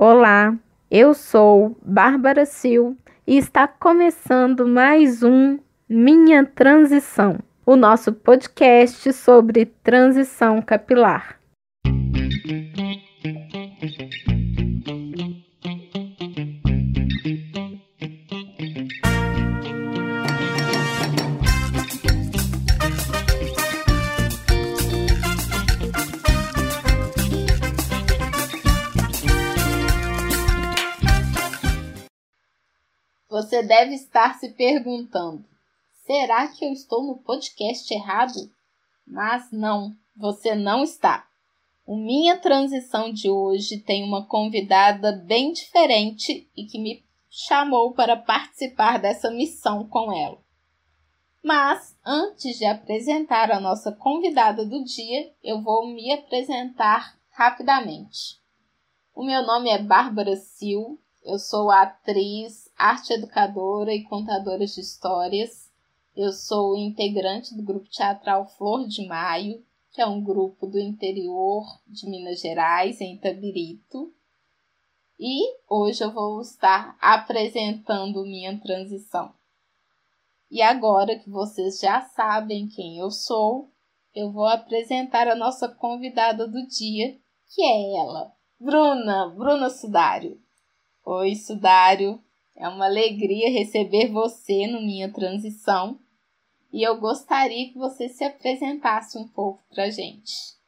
Olá, eu sou Bárbara Sil e está começando mais um Minha Transição, o nosso podcast sobre transição capilar. Você deve estar se perguntando: será que eu estou no podcast errado? Mas não, você não está. O Minha Transição de hoje tem uma convidada bem diferente e que me chamou para participar dessa missão com ela. Mas antes de apresentar a nossa convidada do dia, eu vou me apresentar rapidamente. O meu nome é Bárbara Sil, eu sou atriz, arte educadora e contadora de histórias. Eu sou integrante do grupo teatral Flor de Maio, que é um grupo do interior de Minas Gerais, em Itabirito. E hoje eu vou estar apresentando minha transição. E agora que vocês já sabem quem eu sou, eu vou apresentar a nossa convidada do dia, que é ela, Bruna, Bruna Sudário. Oi, Sudário. É uma alegria receber você no Minha Transição e eu gostaria que você se apresentasse um pouco para gente.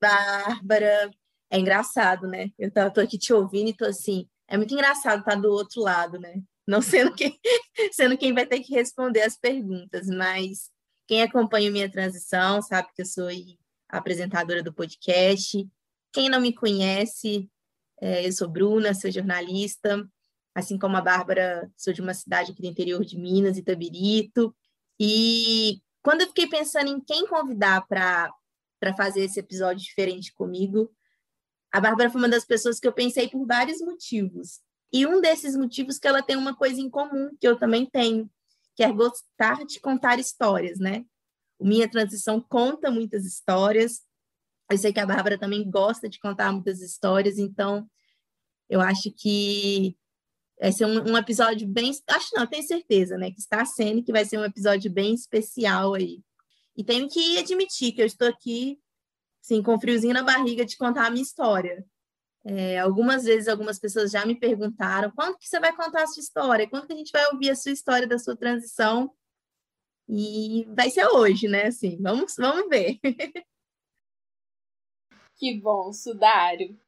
Bárbara, é engraçado, né? Eu tô, aqui te ouvindo e tô assim, é muito engraçado estar do outro lado, né? Não sendo quem, sendo quem vai ter que responder as perguntas, mas quem acompanha minha transição sabe que eu sou apresentadora do podcast. Quem não me conhece, é, eu sou Bruna, sou jornalista, assim como a Bárbara, sou de uma cidade aqui do interior de Minas, Itabirito. E quando eu fiquei pensando em quem convidar para fazer esse episódio diferente comigo, a Bárbara foi uma das pessoas que eu pensei por vários motivos. E um desses motivos é que ela tem uma coisa em comum, que eu também tenho, que é gostar de contar histórias, né? O Minha Transição conta muitas histórias, eu sei que a Bárbara também gosta de contar muitas histórias, então eu acho que vai ser um, um, episódio bem. Acho não, tenho certeza, né? Que está sendo que vai ser um episódio bem especial aí. E tenho que admitir que eu estou aqui, assim, com friozinho na barriga de contar a minha história. É, algumas vezes algumas pessoas já me perguntaram quando que você vai contar a sua história, quando que a gente vai ouvir a sua história da sua transição. E vai ser hoje, né? Assim, vamos, vamos ver. Que bom, Sudário.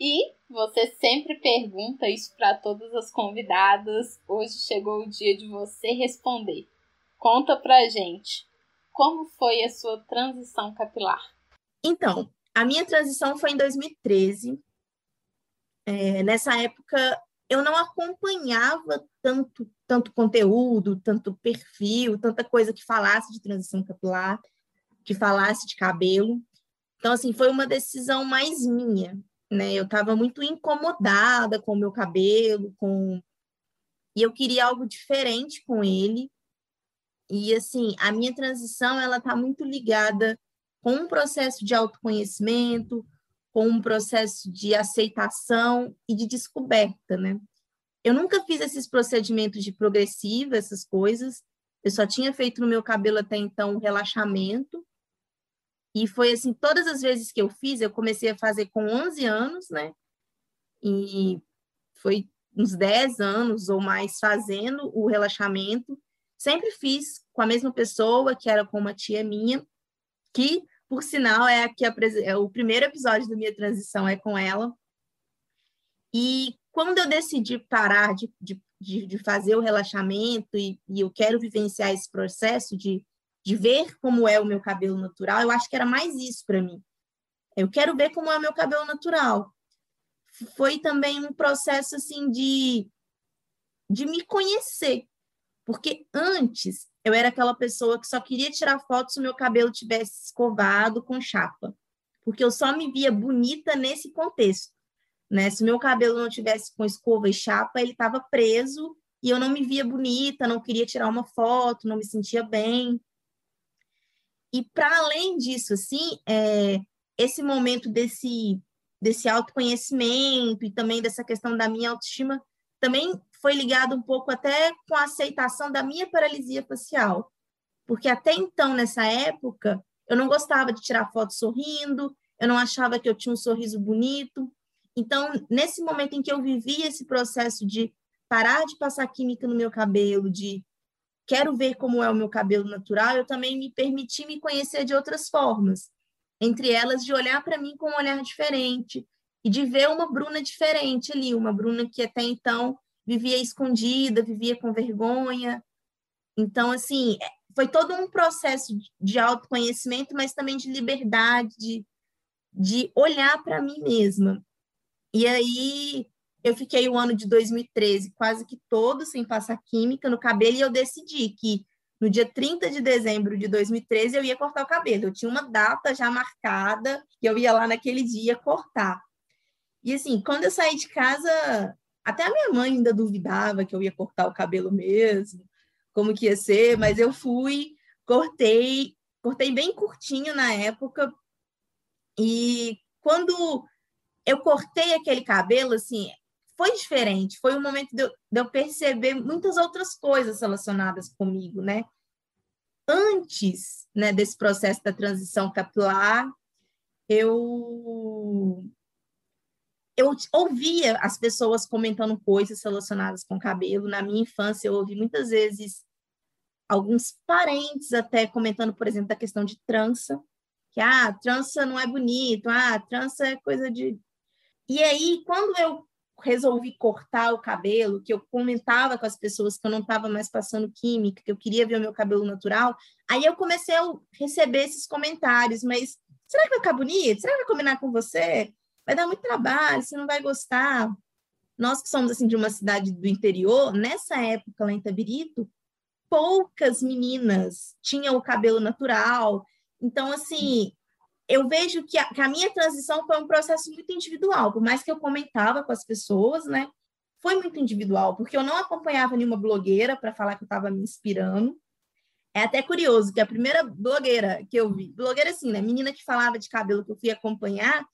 E você sempre pergunta isso para todas as convidadas. Hoje chegou o dia de você responder. Conta pra gente como foi a sua transição capilar. Então, a minha transição foi em 2013. É, nessa época, eu não acompanhava tanto, tanto conteúdo, tanto perfil, tanta coisa que falasse de transição capilar, que falasse de cabelo. Então, assim, foi uma decisão mais minha, né? Eu estava muito incomodada com o meu cabelo, com... E eu queria algo diferente com ele. E, assim, a minha transição, ela está muito ligada com um processo de autoconhecimento, com um processo de aceitação e de descoberta, né? Eu nunca fiz esses procedimentos de progressiva, essas coisas. Eu só tinha feito no meu cabelo até então um relaxamento. E foi assim, todas as vezes que eu fiz, eu comecei a fazer com 11 anos, né? E foi uns 10 anos ou mais fazendo o relaxamento. Sempre fiz com a mesma pessoa, que era com uma tia minha, que, por sinal, é, a que é o primeiro episódio da minha transição é com ela. E quando eu decidi parar de, de, de fazer o relaxamento e, e eu quero vivenciar esse processo de de ver como é o meu cabelo natural, eu acho que era mais isso para mim. Eu quero ver como é o meu cabelo natural. Foi também um processo assim de de me conhecer, porque antes eu era aquela pessoa que só queria tirar fotos se o meu cabelo tivesse escovado com chapa, porque eu só me via bonita nesse contexto, né? Se meu cabelo não tivesse com escova e chapa, ele estava preso e eu não me via bonita, não queria tirar uma foto, não me sentia bem. E para além disso, assim, é, esse momento desse desse autoconhecimento e também dessa questão da minha autoestima também foi ligado um pouco até com a aceitação da minha paralisia facial. Porque até então, nessa época, eu não gostava de tirar foto sorrindo, eu não achava que eu tinha um sorriso bonito. Então, nesse momento em que eu vivi esse processo de parar de passar química no meu cabelo, de quero ver como é o meu cabelo natural, eu também me permiti me conhecer de outras formas. Entre elas, de olhar para mim com um olhar diferente e de ver uma Bruna diferente ali, uma Bruna que até então vivia escondida, vivia com vergonha. Então, assim, é, foi todo um processo de autoconhecimento, mas também de liberdade, de, de olhar para mim mesma. E aí eu fiquei o ano de 2013 quase que todo sem passar química no cabelo e eu decidi que no dia 30 de dezembro de 2013 eu ia cortar o cabelo. Eu tinha uma data já marcada que eu ia lá naquele dia cortar. E assim, quando eu saí de casa, até a minha mãe ainda duvidava que eu ia cortar o cabelo mesmo, como que ia ser, mas eu fui, cortei, cortei bem curtinho na época. E quando eu cortei aquele cabelo, assim, foi diferente. Foi um momento de eu, de eu perceber muitas outras coisas relacionadas comigo, né? Antes né, desse processo da transição capilar, eu eu ouvia as pessoas comentando coisas relacionadas com cabelo. Na minha infância, eu ouvi muitas vezes alguns parentes até comentando, por exemplo, da questão de trança, que ah, trança não é bonito, ah, trança é coisa de. E aí, quando eu resolvi cortar o cabelo, que eu comentava com as pessoas que eu não estava mais passando química, que eu queria ver o meu cabelo natural, aí eu comecei a receber esses comentários, mas será que vai ficar bonito? Será que vai combinar com você? vai dar muito trabalho, você não vai gostar. Nós que somos assim de uma cidade do interior, nessa época lá em Tabirito, poucas meninas tinham o cabelo natural. Então, assim, eu vejo que a, que a, minha transição foi um processo muito individual, por mais que eu comentava com as pessoas, né? Foi muito individual, porque eu não acompanhava nenhuma blogueira para falar que eu estava me inspirando. É até curioso que a primeira blogueira que eu vi, blogueira assim, né? Menina que falava de cabelo que eu fui acompanhar,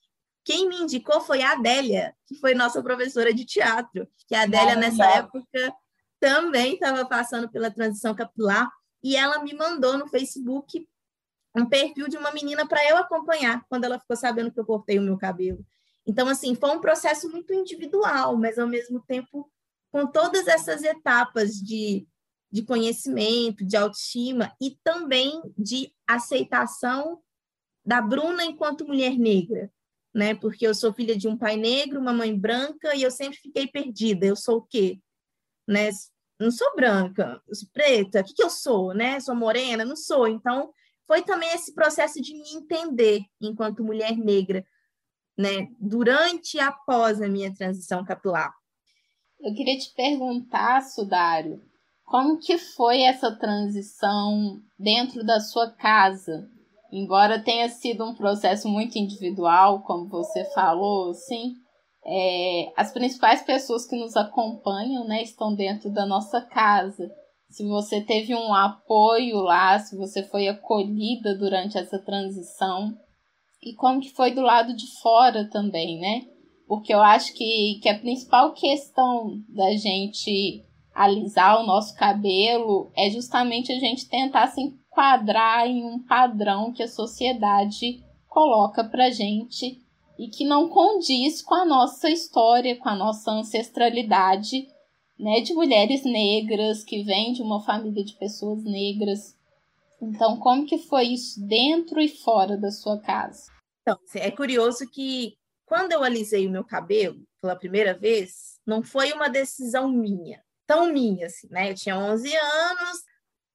quem me indicou foi a Adélia, que foi nossa professora de teatro, que a Adélia, nessa época, também estava passando pela transição capilar, e ela me mandou no Facebook um perfil de uma menina para eu acompanhar, quando ela ficou sabendo que eu cortei o meu cabelo. Então, assim, foi um processo muito individual, mas ao mesmo tempo com todas essas etapas de, de conhecimento, de autoestima e também de aceitação da Bruna enquanto mulher negra, né? Porque eu sou filha de um pai negro, uma mãe branca, e eu sempre fiquei perdida. Eu sou o quê? Né? Não sou branca, sou preta, o que, que eu sou, né? Sou morena? Não sou. Então, foi também esse processo de me entender enquanto mulher negra, né? Durante e após a minha transição capilar. Eu queria te perguntar, Sudário, como que foi essa transição dentro da sua casa? embora tenha sido um processo muito individual, como você falou, sim, é, as principais pessoas que nos acompanham, né, estão dentro da nossa casa. Se você teve um apoio lá, se você foi acolhida durante essa transição, e como que foi do lado de fora também, né? Porque eu acho que, que a principal questão da gente alisar o nosso cabelo é justamente a gente tentar se enquadrar em um padrão que a sociedade coloca pra gente e que não condiz com a nossa história, com a nossa ancestralidade, né, de mulheres negras que vêm de uma família de pessoas negras. Então, como que foi isso dentro e fora da sua casa? Então, é curioso que quando eu alisei o meu cabelo pela primeira vez, não foi uma decisão minha, tão minha assim, né? Eu tinha 11 anos,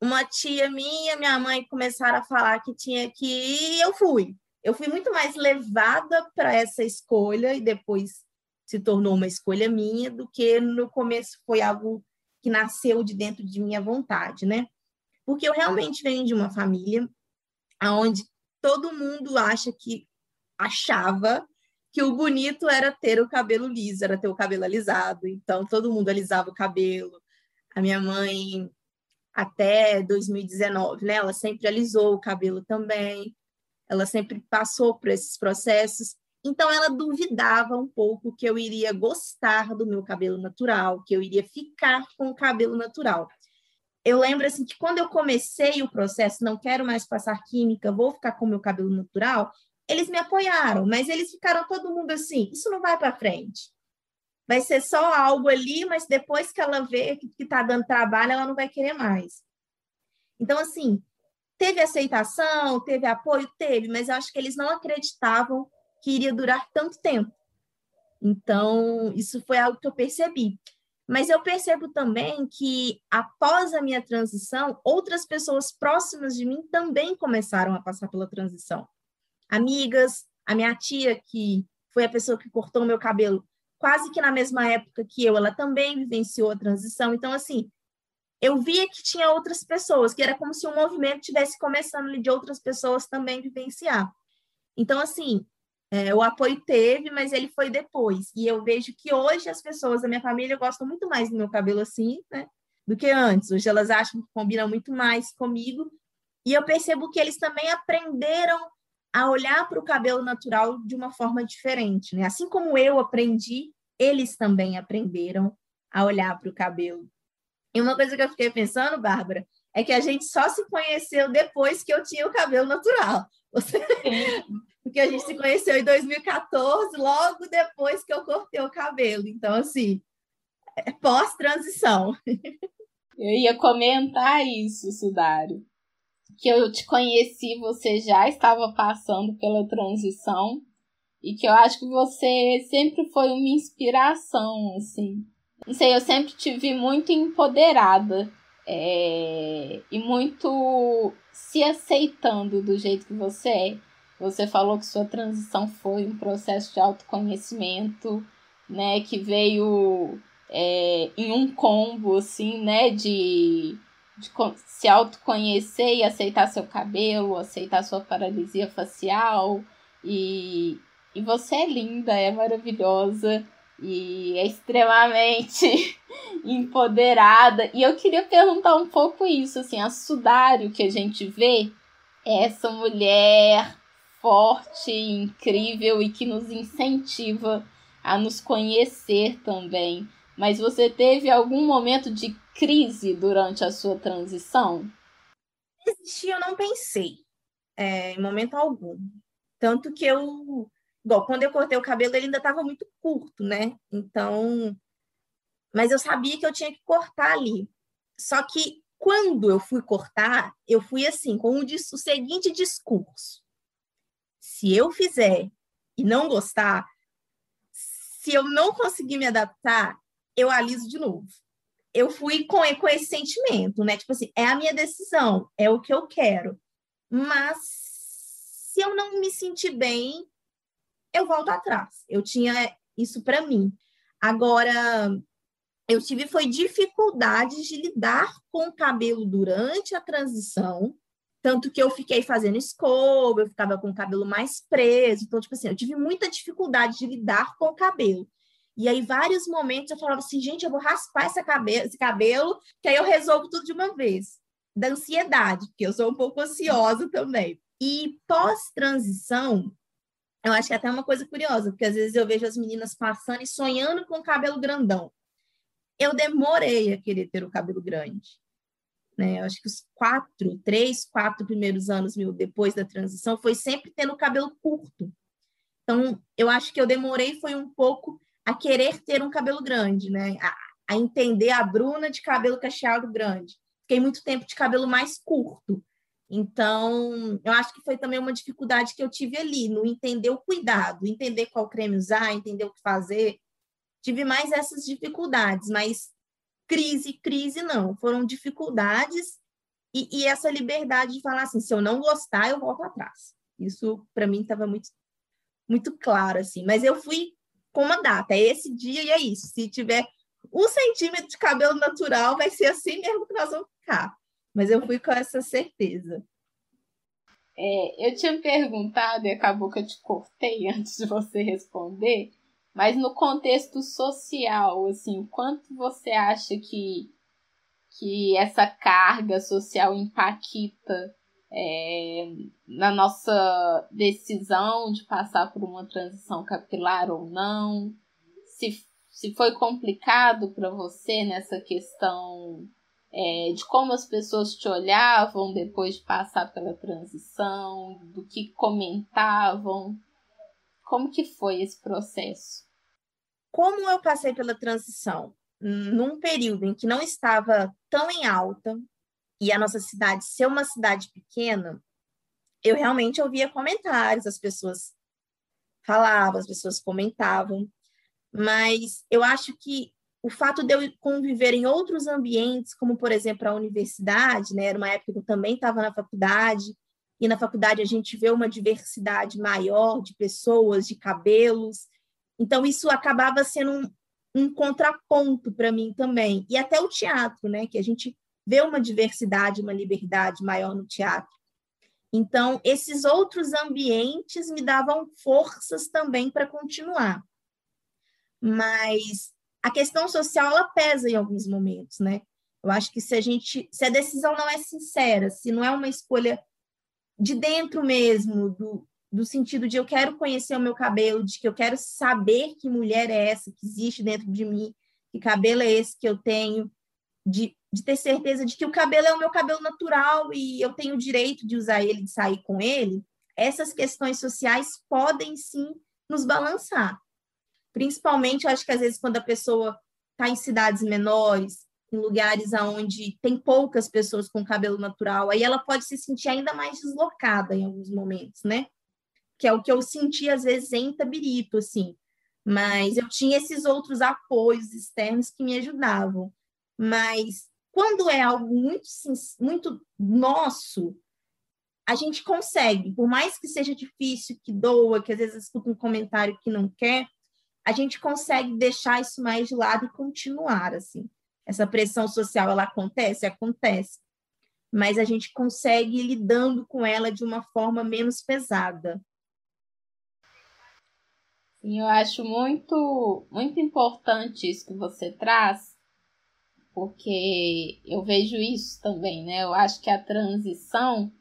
uma tia minha, minha mãe começaram a falar que tinha que ir e eu fui. Eu fui muito mais levada para essa escolha e depois se tornou uma escolha minha do que no começo foi algo que nasceu de dentro de minha vontade, né? Porque eu realmente venho de uma família onde todo mundo acha que achava que o bonito era ter o cabelo liso, era ter o cabelo alisado. Então todo mundo alisava o cabelo. A minha mãe até 2019, né? Ela sempre alisou o cabelo também, ela sempre passou por esses processos. Então ela duvidava um pouco que eu iria gostar do meu cabelo natural, que eu iria ficar com o cabelo natural. Eu lembro assim que quando eu comecei o processo, não quero mais passar química, vou ficar com o meu cabelo natural, eles me apoiaram, mas eles ficaram todo mundo assim, isso não vai para frente. Vai ser só algo ali, mas depois que ela vê que está dando trabalho, ela não vai querer mais. Então, assim, teve aceitação, teve apoio, teve, mas eu acho que eles não acreditavam que iria durar tanto tempo. Então, isso foi algo que eu percebi. Mas eu percebo também que, após a minha transição, outras pessoas próximas de mim também começaram a passar pela transição. Amigas, a minha tia, que foi a pessoa que cortou o meu cabelo quase que na mesma época que eu, ela também vivenciou a transição. Então, assim, eu via que tinha outras pessoas, que era como se um movimento tivesse começando de outras pessoas também vivenciar. Então, assim, é, o apoio teve, mas ele foi depois. E eu vejo que hoje as pessoas da minha família gostam muito mais do meu cabelo assim, né? Do que antes. Hoje elas acham que combina muito mais comigo. E eu percebo que eles também aprenderam a olhar para o cabelo natural de uma forma diferente, né? Assim como eu aprendi, eles também aprenderam a olhar para o cabelo. E uma coisa que eu fiquei pensando, Bárbara, é que a gente só se conheceu depois que eu tinha o cabelo natural. Você... Porque a gente se conheceu em 2014, logo depois que eu cortei o cabelo. Então, assim, é pós-transição. Eu ia comentar isso, Sudário. Que eu te conheci, você já estava passando pela transição. E que eu acho que você sempre foi uma inspiração, assim. Não sei, eu sempre te vi muito empoderada. É, e muito se aceitando do jeito que você é. Você falou que sua transição foi um processo de autoconhecimento, né? Que veio é, em um combo, assim, né? De, de se autoconhecer e aceitar seu cabelo, aceitar sua paralisia facial. E, e você é linda, é maravilhosa e é extremamente empoderada. E eu queria perguntar um pouco isso, assim, a Sudário que a gente vê essa mulher forte, incrível e que nos incentiva a nos conhecer também. Mas você teve algum momento de crise durante a sua transição? Existia, eu não pensei, é, em momento algum. Tanto que eu Igual, quando eu cortei o cabelo, ele ainda estava muito curto, né? Então. Mas eu sabia que eu tinha que cortar ali. Só que quando eu fui cortar, eu fui assim, com o, o seguinte discurso: se eu fizer e não gostar, se eu não conseguir me adaptar, eu aliso de novo. Eu fui com, com esse sentimento, né? Tipo assim, é a minha decisão, é o que eu quero. Mas se eu não me sentir bem, eu volto atrás. Eu tinha isso para mim. Agora, eu tive foi dificuldades de lidar com o cabelo durante a transição, tanto que eu fiquei fazendo escova, eu ficava com o cabelo mais preso, então tipo assim, eu tive muita dificuldade de lidar com o cabelo. E aí vários momentos eu falava assim, gente, eu vou raspar essa cabelo, esse cabelo, que aí eu resolvo tudo de uma vez. Da ansiedade, porque eu sou um pouco ansiosa também. E pós-transição, eu acho que é até uma coisa curiosa, porque às vezes eu vejo as meninas passando e sonhando com cabelo grandão. Eu demorei a querer ter o cabelo grande. Né? Acho que os quatro, três, quatro primeiros anos meu depois da transição foi sempre tendo cabelo curto. Então, eu acho que eu demorei foi um pouco a querer ter um cabelo grande, né? A, a entender a Bruna de cabelo cacheado grande. Fiquei muito tempo de cabelo mais curto. Então, eu acho que foi também uma dificuldade que eu tive ali, no entender o cuidado, entender qual creme usar, entender o que fazer. Tive mais essas dificuldades, mas crise, crise não. Foram dificuldades e, e essa liberdade de falar assim, se eu não gostar, eu volto atrás. Isso, para mim, estava muito, muito claro, assim. Mas eu fui com uma data, é esse dia e é isso. Se tiver um centímetro de cabelo natural, vai ser assim mesmo que nós vamos ficar mas eu fui com essa certeza. É, eu tinha perguntado e acabou que eu te cortei antes de você responder, mas no contexto social, assim, quanto você acha que, que essa carga social impacta é, na nossa decisão de passar por uma transição capilar ou não, se, se foi complicado para você nessa questão é, de como as pessoas te olhavam depois de passar pela transição, do que comentavam. Como que foi esse processo? Como eu passei pela transição num período em que não estava tão em alta e a nossa cidade ser uma cidade pequena, eu realmente ouvia comentários, as pessoas falavam, as pessoas comentavam, mas eu acho que o fato de eu conviver em outros ambientes, como por exemplo a universidade, né, era uma época que eu também estava na faculdade, e na faculdade a gente vê uma diversidade maior de pessoas, de cabelos, então isso acabava sendo um, um contraponto para mim também, e até o teatro, né, que a gente vê uma diversidade, uma liberdade maior no teatro. Então, esses outros ambientes me davam forças também para continuar. Mas a questão social ela pesa em alguns momentos, né? Eu acho que se a gente, se a decisão não é sincera, se não é uma escolha de dentro mesmo, do, do sentido de eu quero conhecer o meu cabelo, de que eu quero saber que mulher é essa que existe dentro de mim, que cabelo é esse que eu tenho, de, de ter certeza de que o cabelo é o meu cabelo natural e eu tenho o direito de usar ele, de sair com ele, essas questões sociais podem sim nos balançar. Principalmente, acho que às vezes quando a pessoa está em cidades menores, em lugares onde tem poucas pessoas com cabelo natural, aí ela pode se sentir ainda mais deslocada em alguns momentos, né? Que é o que eu senti às vezes em Tabirito, assim. Mas eu tinha esses outros apoios externos que me ajudavam. Mas quando é algo muito, muito nosso, a gente consegue, por mais que seja difícil, que doa, que às vezes escuta um comentário que não quer, a gente consegue deixar isso mais de lado e continuar assim. Essa pressão social ela acontece, acontece, mas a gente consegue ir lidando com ela de uma forma menos pesada. Eu acho muito muito importante isso que você traz, porque eu vejo isso também, né? Eu acho que a transição,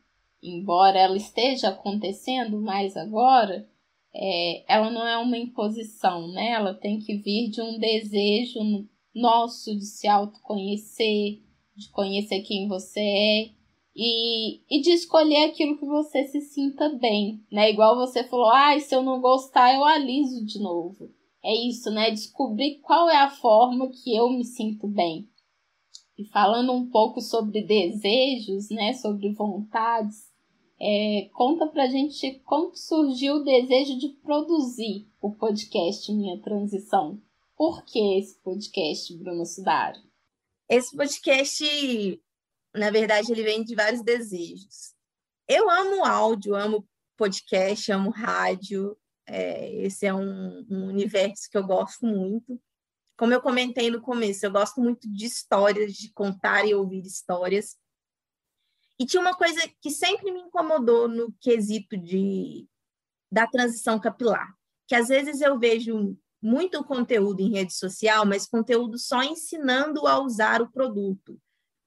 embora ela esteja acontecendo mais agora, é, ela não é uma imposição, né? Ela tem que vir de um desejo nosso de se autoconhecer, de conhecer quem você é e, e de escolher aquilo que você se sinta bem, né? Igual você falou, ah, se eu não gostar, eu aliso de novo. É isso, né? Descobrir qual é a forma que eu me sinto bem. E falando um pouco sobre desejos, né? Sobre vontades, é, conta pra gente como surgiu o desejo de produzir o podcast Minha Transição. Por que esse podcast, Bruno Sudaro? Esse podcast, na verdade, ele vem de vários desejos. Eu amo áudio, amo podcast, amo rádio. É, esse é um, um universo que eu gosto muito. Como eu comentei no começo, eu gosto muito de histórias, de contar e ouvir histórias. E tinha uma coisa que sempre me incomodou no quesito de, da transição capilar, que às vezes eu vejo muito conteúdo em rede social, mas conteúdo só ensinando a usar o produto.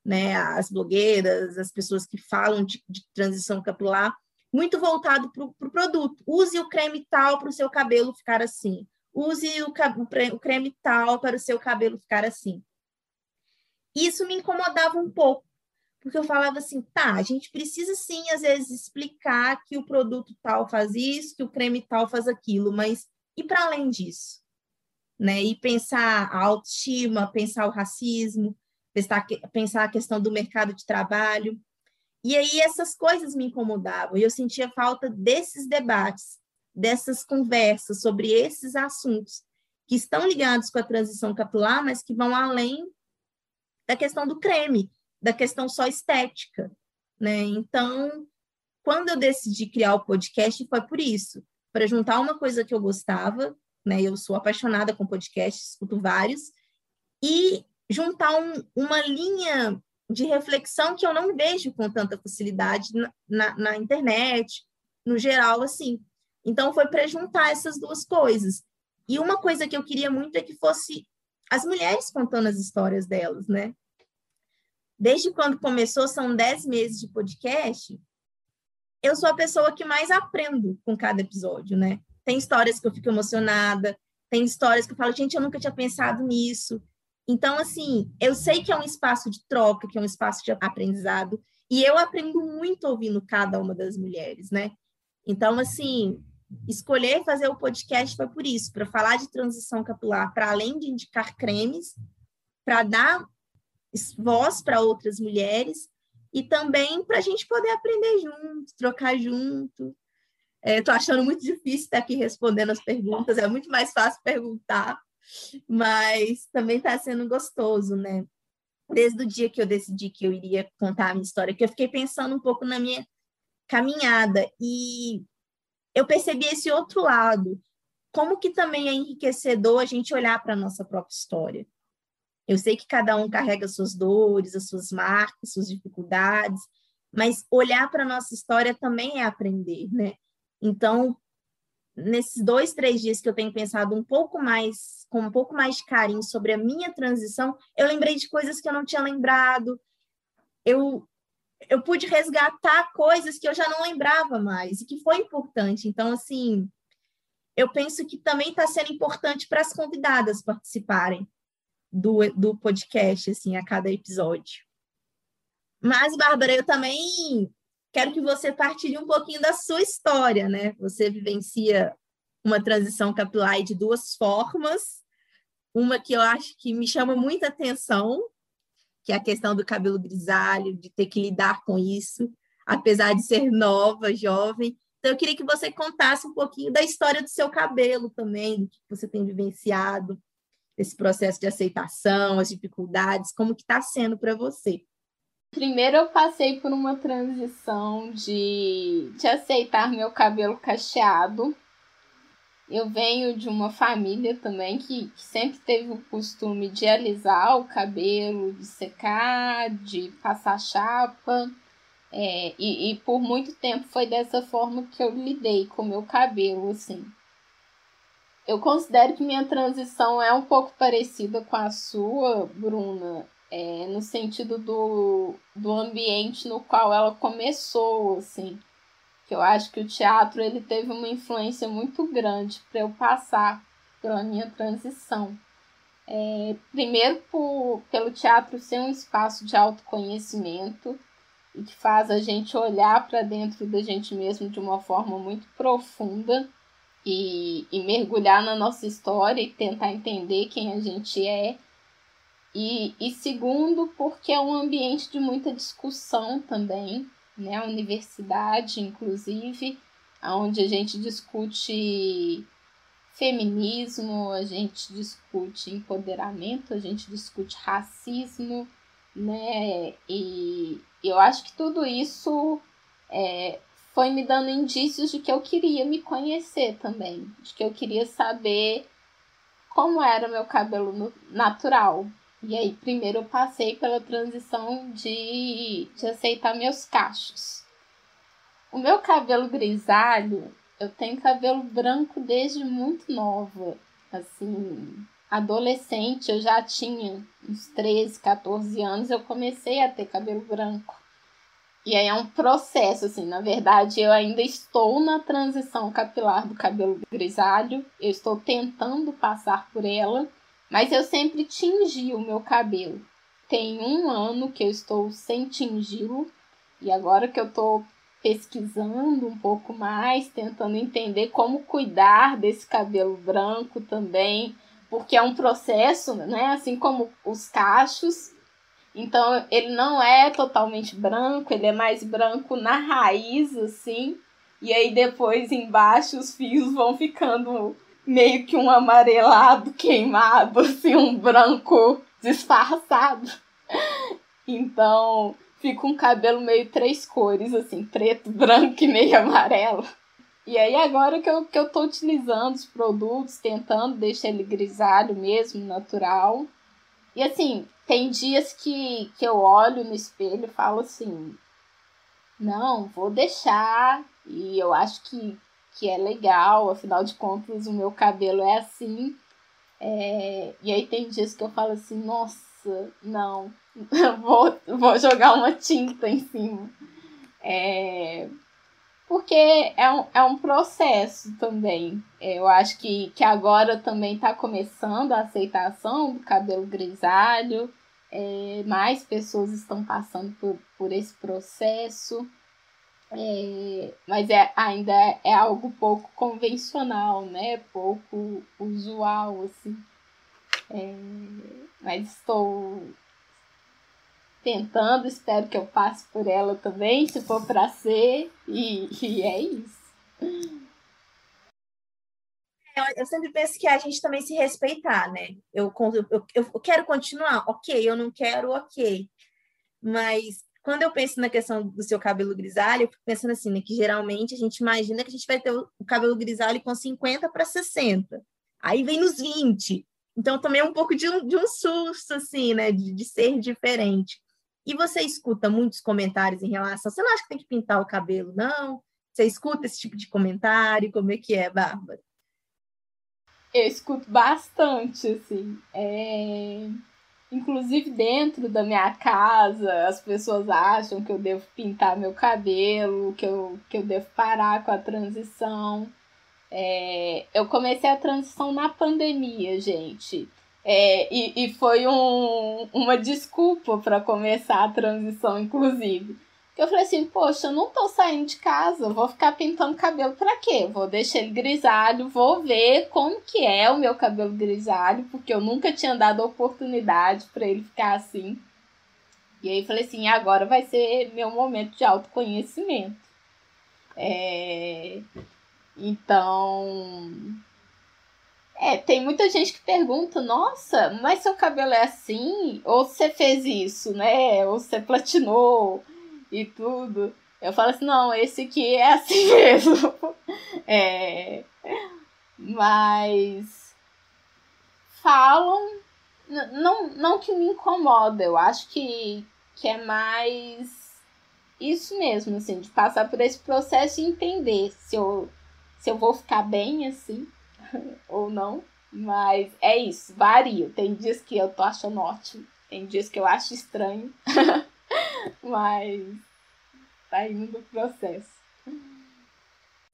Né? As blogueiras, as pessoas que falam de, de transição capilar, muito voltado para o pro produto. Use o creme tal para o seu cabelo ficar assim. Use o, o creme tal para o seu cabelo ficar assim. Isso me incomodava um pouco, porque eu falava assim, tá, a gente precisa sim, às vezes, explicar que o produto tal faz isso, que o creme tal faz aquilo, mas e para além disso? Né? E pensar a autoestima, pensar o racismo, pensar, a questão do mercado de trabalho. E aí essas coisas me incomodavam, e eu sentia falta desses debates, dessas conversas sobre esses assuntos que estão ligados com a transição capilar, mas que vão além da questão do creme, da questão só estética, né? Então, quando eu decidi criar o podcast, foi por isso, para juntar uma coisa que eu gostava, né? Eu sou apaixonada com podcast, escuto vários, e juntar um, uma linha de reflexão que eu não vejo com tanta facilidade na, na, na internet, no geral, assim. Então, foi para juntar essas duas coisas. E uma coisa que eu queria muito é que fosse as mulheres contando as histórias delas, né? Desde quando começou, são 10 meses de podcast, eu sou a pessoa que mais aprendo com cada episódio, né? Tem histórias que eu fico emocionada, tem histórias que eu falo, gente, eu nunca tinha pensado nisso. Então, assim, eu sei que é um espaço de troca, que é um espaço de aprendizado, e eu aprendo muito ouvindo cada uma das mulheres, né? Então, assim, escolher fazer o podcast foi por isso, para falar de transição capilar, para além de indicar cremes, para dar voz para outras mulheres e também para a gente poder aprender junto, trocar junto. Estou é, achando muito difícil estar aqui respondendo as perguntas, é muito mais fácil perguntar, mas também está sendo gostoso, né? Desde o dia que eu decidi que eu iria contar a minha história, que eu fiquei pensando um pouco na minha caminhada e eu percebi esse outro lado, como que também é enriquecedor a gente olhar para a nossa própria história. Eu sei que cada um carrega suas dores, as suas marcas, suas dificuldades, mas olhar para a nossa história também é aprender, né? Então, nesses dois, três dias que eu tenho pensado um pouco mais, com um pouco mais de carinho sobre a minha transição, eu lembrei de coisas que eu não tinha lembrado. Eu, eu pude resgatar coisas que eu já não lembrava mais e que foi importante. Então, assim, eu penso que também está sendo importante para as convidadas participarem do, do podcast, assim, a cada episódio. Mas, Bárbara, eu também quero que você partilhe um pouquinho da sua história, né? Você vivencia uma transição capilar de duas formas. Uma que eu acho que me chama muita atenção, que é a questão do cabelo grisalho, de ter que lidar com isso, apesar de ser nova, jovem. Então, eu queria que você contasse um pouquinho da história do seu cabelo também, do que você tem vivenciado, esse processo de aceitação, as dificuldades, como que está sendo para você? Primeiro eu passei por uma transição de, de aceitar meu cabelo cacheado. Eu venho de uma família também que, que sempre teve o costume de alisar o cabelo, de secar, de passar chapa. É, e, e por muito tempo foi dessa forma que eu lidei com o meu cabelo, assim. Eu considero que minha transição é um pouco parecida com a sua, Bruna é, no sentido do, do ambiente no qual ela começou, assim. Que eu acho que o teatro ele teve uma influência muito grande para eu passar pela minha transição. É, primeiro por, pelo teatro ser um espaço de autoconhecimento e que faz a gente olhar para dentro da gente mesmo de uma forma muito profunda e, e mergulhar na nossa história e tentar entender quem a gente é e, e segundo, porque é um ambiente de muita discussão também, né? A universidade, inclusive, onde a gente discute feminismo, a gente discute empoderamento, a gente discute racismo, né? E eu acho que tudo isso é, foi me dando indícios de que eu queria me conhecer também, de que eu queria saber como era meu cabelo natural, e aí, primeiro eu passei pela transição de, de aceitar meus cachos. O meu cabelo grisalho, eu tenho cabelo branco desde muito nova. Assim, adolescente, eu já tinha uns 13, 14 anos, eu comecei a ter cabelo branco. E aí é um processo, assim, na verdade, eu ainda estou na transição capilar do cabelo grisalho, eu estou tentando passar por ela mas eu sempre tingi o meu cabelo. Tem um ano que eu estou sem tingi-lo. E agora que eu estou pesquisando um pouco mais, tentando entender como cuidar desse cabelo branco também, porque é um processo, né? Assim como os cachos. Então ele não é totalmente branco, ele é mais branco na raiz, assim. E aí depois embaixo os fios vão ficando meio que um amarelado queimado, assim, um branco disfarçado. Então, fica um cabelo meio três cores, assim, preto, branco e meio amarelo. E aí, agora que eu, que eu tô utilizando os produtos, tentando deixar ele grisalho mesmo, natural. E assim, tem dias que, que eu olho no espelho e falo assim: não, vou deixar. E eu acho que que é legal, afinal de contas o meu cabelo é assim. É, e aí tem dias que eu falo assim, nossa, não, vou, vou jogar uma tinta em cima. É, porque é um, é um processo também. É, eu acho que, que agora também está começando a aceitação do cabelo grisalho, é, mais pessoas estão passando por, por esse processo, é, mas é, ainda é algo pouco convencional, né? Pouco usual, assim. É, mas estou tentando, espero que eu passe por ela também, se for para ser, e, e é isso. Eu, sempre penso que a gente também se respeitar, né? Eu, eu, eu quero continuar, ok, eu não quero, ok. Mas quando eu penso na questão do seu cabelo grisalho, eu fico pensando assim, né, que geralmente a gente imagina que a gente vai ter o cabelo grisalho com 50 para 60. Aí vem nos 20. Então também é um pouco de um, de um susto, assim, né, de, de ser diferente. E você escuta muitos comentários em relação, você não acha que tem que pintar o cabelo, não? Você escuta esse tipo de comentário? Como é que é, Bárbara? Eu escuto bastante, assim. É... Inclusive dentro da minha casa, as pessoas acham que eu devo pintar meu cabelo, que eu, que eu devo parar com a transição. É... Eu comecei a transição na pandemia, gente. É, e, e foi um, uma desculpa para começar a transição, inclusive. Eu falei assim, poxa, eu não tô saindo de casa, vou ficar pintando cabelo para quê? Vou deixar ele grisalho, vou ver como que é o meu cabelo grisalho, porque eu nunca tinha dado oportunidade para ele ficar assim. E aí falei assim, agora vai ser meu momento de autoconhecimento. É... Então, é, tem muita gente que pergunta, nossa, mas seu cabelo é assim? Ou você fez isso, né? Ou você platinou e tudo. Eu falo assim, não, esse aqui é assim mesmo. é, mas falam, não, não que me incomoda, eu acho que, que é mais isso mesmo, assim, de passar por esse processo e entender se eu, se eu vou ficar bem assim ou não. Mas é isso, varia. Tem dias que eu tô achando ótimo, tem dias que eu acho estranho. Mas tá indo no processo.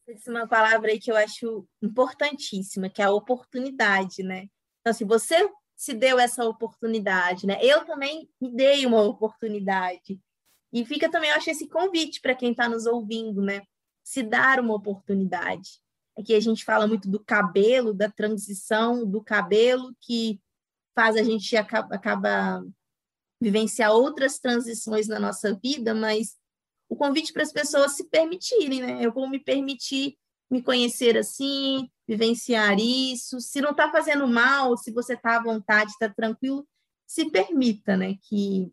Você disse uma palavra aí que eu acho importantíssima, que é a oportunidade, né? Então, se você se deu essa oportunidade, né? Eu também me dei uma oportunidade. E fica também, eu acho, esse convite para quem está nos ouvindo, né? Se dar uma oportunidade. Aqui a gente fala muito do cabelo, da transição do cabelo, que faz a gente acaba, acaba vivenciar outras transições na nossa vida, mas o convite para as pessoas se permitirem, né? Eu vou me permitir me conhecer assim, vivenciar isso. Se não está fazendo mal, se você está à vontade, está tranquilo, se permita, né? Que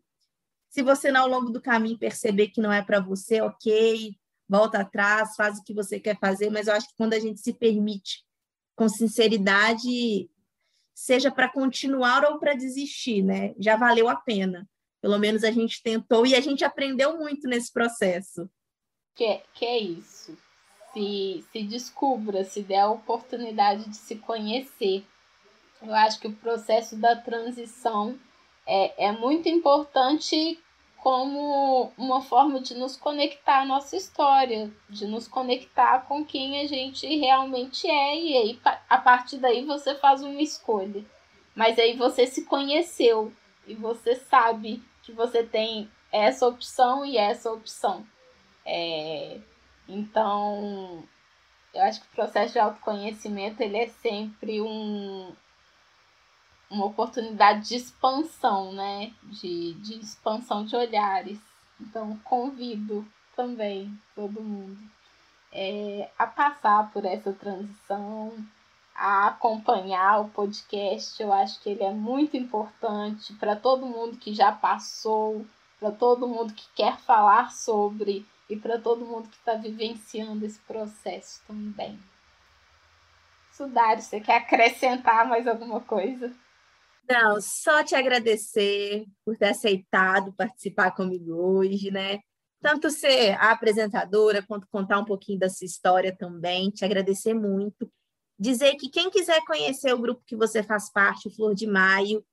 se você ao longo do caminho perceber que não é para você, ok, volta atrás, faz o que você quer fazer, mas eu acho que quando a gente se permite com sinceridade, seja para continuar ou para desistir, né? Já valeu a pena. Pelo menos a gente tentou e a gente aprendeu muito nesse processo. Que, que é isso. Se, se descubra, se der a oportunidade de se conhecer. Eu acho que o processo da transição é, é muito importante como uma forma de nos conectar à nossa história, de nos conectar com quem a gente realmente é, e aí a partir daí você faz uma escolha. Mas aí você se conheceu e você sabe que você tem essa opção e essa opção. É, então, eu acho que o processo de autoconhecimento ele é sempre um, uma oportunidade de expansão, né? De, de expansão de olhares. Então, convido também todo mundo é, a passar por essa transição, a acompanhar o podcast. Eu acho que ele é muito importante para todo mundo que já passou, para todo mundo que quer falar sobre e para todo mundo que está vivenciando esse processo também. Sudário, você quer acrescentar mais alguma coisa? Não, só te agradecer por ter aceitado participar comigo hoje, né? Tanto ser a apresentadora, quanto contar um pouquinho da sua história também. Te agradecer muito. Dizer que quem quiser conhecer o grupo que você faz parte, o Flor de Maio,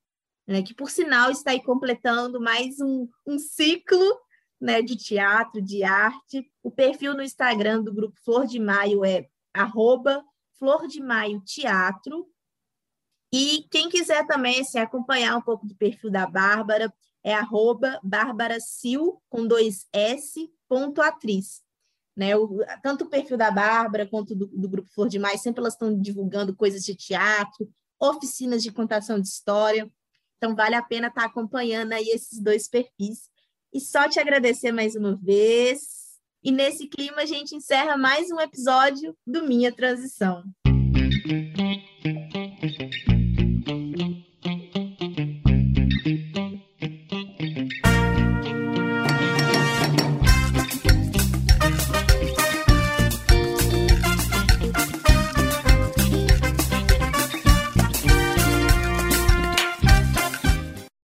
né, que por sinal está aí completando mais um, um ciclo né, de teatro, de arte. O perfil no Instagram do grupo Flor de Maio é arroba Flor de Maio Teatro. E quem quiser também assim, acompanhar um pouco do perfil da Bárbara, é arroba Bárbara Sil, com dois S, ponto atriz. Né? O, tanto o perfil da Bárbara quanto do, do Grupo Flor de Maio, sempre elas estão divulgando coisas de teatro, oficinas de contação de história. Então, vale a pena estar acompanhando aí esses dois perfis. E só te agradecer mais uma vez. E nesse clima, a gente encerra mais um episódio do Minha Transição.